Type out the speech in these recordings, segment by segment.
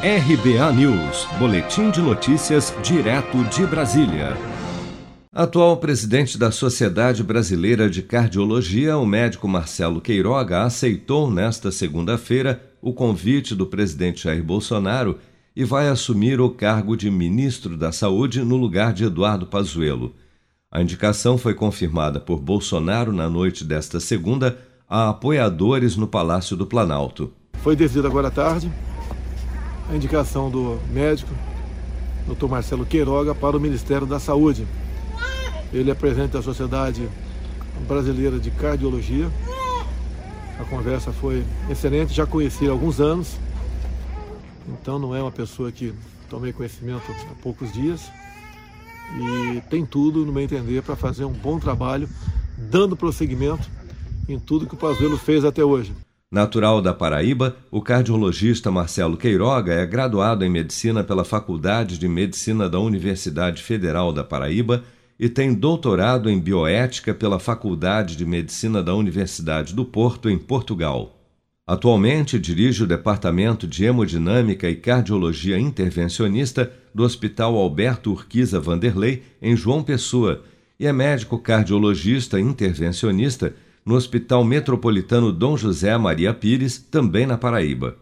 RBA News, Boletim de Notícias, direto de Brasília. Atual presidente da Sociedade Brasileira de Cardiologia, o médico Marcelo Queiroga, aceitou nesta segunda-feira o convite do presidente Jair Bolsonaro e vai assumir o cargo de ministro da Saúde no lugar de Eduardo Pazuello. A indicação foi confirmada por Bolsonaro na noite desta segunda a apoiadores no Palácio do Planalto. Foi decidido agora à tarde a indicação do médico, Dr. Marcelo Queiroga, para o Ministério da Saúde. Ele é presidente da Sociedade Brasileira de Cardiologia. A conversa foi excelente, já conheci há alguns anos, então não é uma pessoa que tomei conhecimento há poucos dias e tem tudo, no meu entender, para fazer um bom trabalho, dando prosseguimento em tudo que o Pazuello fez até hoje. Natural da Paraíba, o cardiologista Marcelo Queiroga é graduado em medicina pela Faculdade de Medicina da Universidade Federal da Paraíba e tem doutorado em bioética pela Faculdade de Medicina da Universidade do Porto, em Portugal. Atualmente dirige o Departamento de Hemodinâmica e Cardiologia Intervencionista do Hospital Alberto Urquiza Vanderlei, em João Pessoa, e é médico cardiologista intervencionista no Hospital Metropolitano Dom José Maria Pires, também na Paraíba.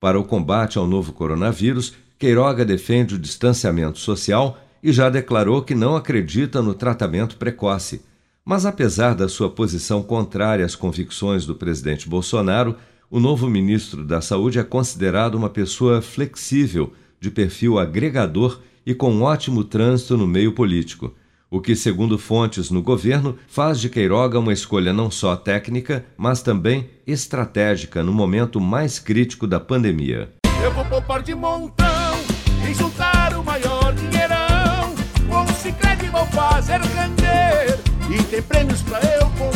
Para o combate ao novo coronavírus, Queiroga defende o distanciamento social e já declarou que não acredita no tratamento precoce. Mas, apesar da sua posição contrária às convicções do presidente Bolsonaro, o novo ministro da Saúde é considerado uma pessoa flexível, de perfil agregador e com ótimo trânsito no meio político o que, segundo fontes no governo, faz de Queiroga uma escolha não só técnica, mas também estratégica no momento mais crítico da pandemia. Eu vou poupar de montão e juntar o maior dinheirão. Com o Cicred vou fazer render e tem prêmios pra eu concorrer.